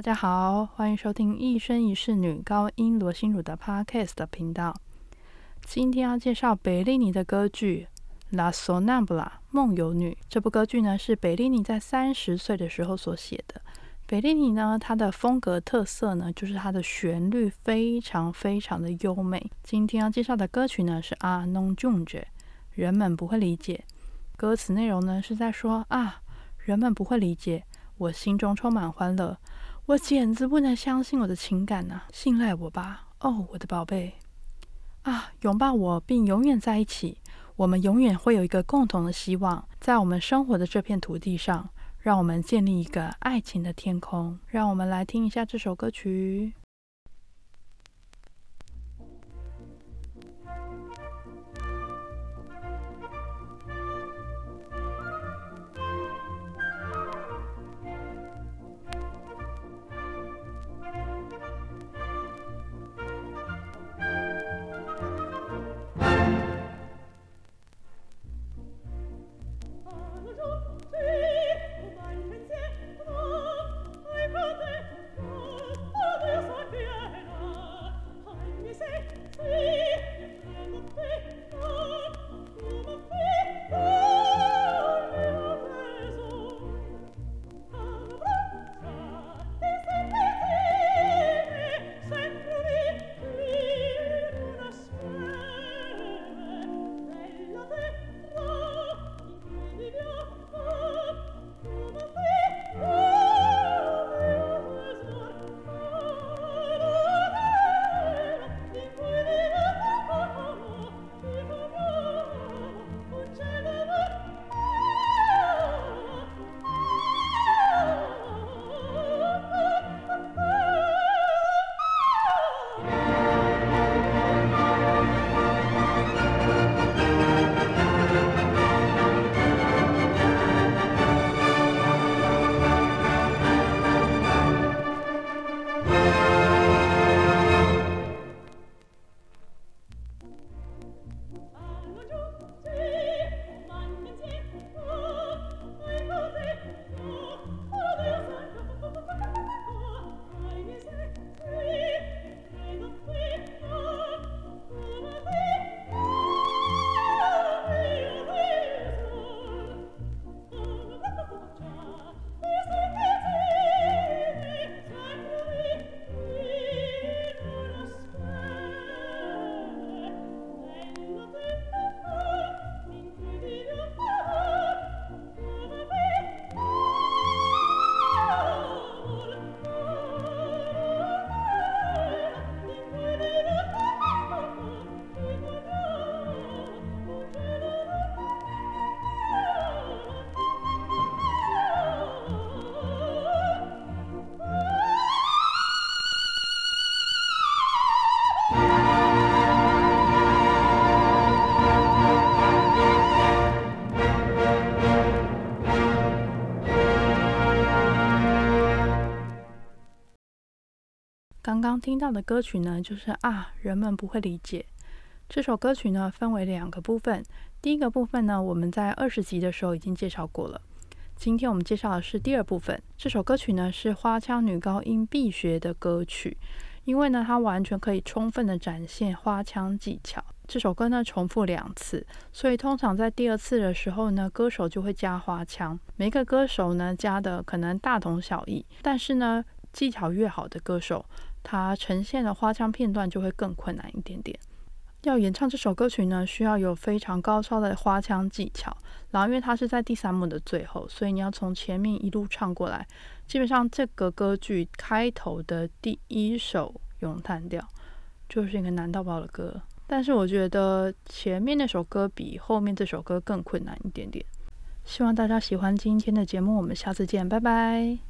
大家好，欢迎收听一生一世女高音罗心如的 Podcast 频道。今天要介绍贝利尼的歌剧《La Sonnambula》梦游女。这部歌剧呢是贝利尼在三十岁的时候所写的。贝利尼呢，他的风格特色呢就是他的旋律非常非常的优美。今天要介绍的歌曲呢是《啊，non giunge》，人们不会理解。歌词内容呢是在说啊，人们不会理解，我心中充满欢乐。我简直不能相信我的情感呐！信赖我吧，哦，我的宝贝啊，拥抱我并永远在一起。我们永远会有一个共同的希望，在我们生活的这片土地上，让我们建立一个爱情的天空。让我们来听一下这首歌曲。刚刚听到的歌曲呢，就是啊，人们不会理解。这首歌曲呢，分为两个部分。第一个部分呢，我们在二十集的时候已经介绍过了。今天我们介绍的是第二部分。这首歌曲呢，是花腔女高音必学的歌曲，因为呢，它完全可以充分的展现花腔技巧。这首歌呢，重复两次，所以通常在第二次的时候呢，歌手就会加花腔。每个歌手呢，加的可能大同小异，但是呢，技巧越好的歌手。它呈现的花腔片段就会更困难一点点。要演唱这首歌曲呢，需要有非常高超的花腔技巧。然后，因为它是在第三幕的最后，所以你要从前面一路唱过来。基本上，这个歌剧开头的第一首咏叹调就是一个难到爆的歌。但是，我觉得前面那首歌比后面这首歌更困难一点点。希望大家喜欢今天的节目，我们下次见，拜拜。